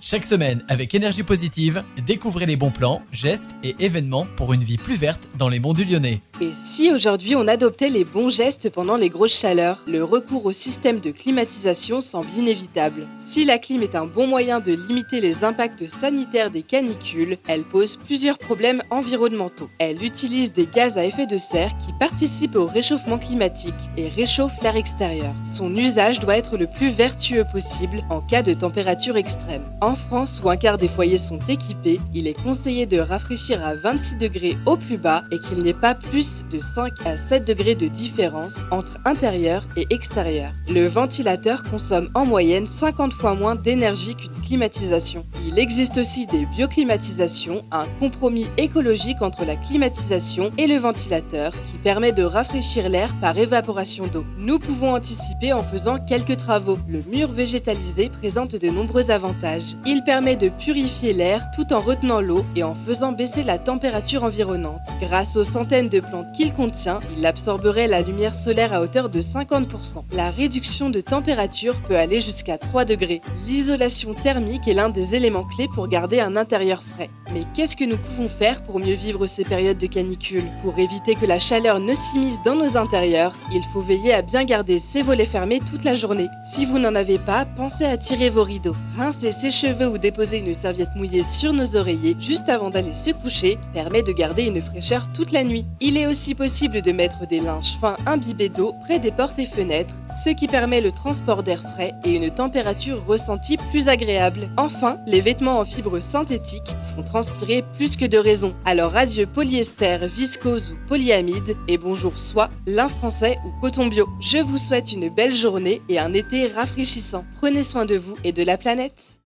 Chaque semaine, avec énergie positive, découvrez les bons plans, gestes et événements pour une vie plus verte dans les monts du Lyonnais. Et si aujourd'hui on adoptait les bons gestes pendant les grosses chaleurs, le recours au système de climatisation semble inévitable. Si la clim est un bon moyen de limiter les impacts sanitaires des canicules, elle pose plusieurs problèmes environnementaux. Elle utilise des gaz à effet de serre qui participent au réchauffement climatique et réchauffent l'air extérieur. Son usage doit être le plus vertueux possible en cas de température extrême. En France, où un quart des foyers sont équipés, il est conseillé de rafraîchir à 26 degrés au plus bas et qu'il n'y ait pas plus de 5 à 7 degrés de différence entre intérieur et extérieur. Le ventilateur consomme en moyenne 50 fois moins d'énergie qu'une climatisation. Il existe aussi des bioclimatisations, un compromis écologique entre la climatisation et le ventilateur qui permet de rafraîchir l'air par évaporation d'eau. Nous pouvons anticiper en faisant quelques travaux. Le mur végétalisé présente de nombreux avantages. Il permet de purifier l'air tout en retenant l'eau et en faisant baisser la température environnante. Grâce aux centaines de plantes qu'il contient, il absorberait la lumière solaire à hauteur de 50%. La réduction de température peut aller jusqu'à 3 degrés. L'isolation thermique est l'un des éléments clés pour garder un intérieur frais. Mais qu'est-ce que nous pouvons faire pour mieux vivre ces périodes de canicule? Pour éviter que la chaleur ne s'immisce dans nos intérieurs, il faut veiller à bien garder ses volets fermés toute la journée. Si vous n'en avez pas, pensez à tirer vos rideaux. Rincer ses cheveux ou déposer une serviette mouillée sur nos oreillers juste avant d'aller se coucher permet de garder une fraîcheur toute la nuit. Il est aussi possible de mettre des linges fins imbibés d'eau près des portes et fenêtres, ce qui permet le transport d'air frais et une température ressentie plus agréable. Enfin, les vêtements en fibres synthétiques font transpirer plus que de raison. Alors adieu polyester, viscose ou polyamide et bonjour soie, lin français ou coton bio. Je vous souhaite une belle journée et un été rafraîchissant. Prenez soin de vous et de la planète.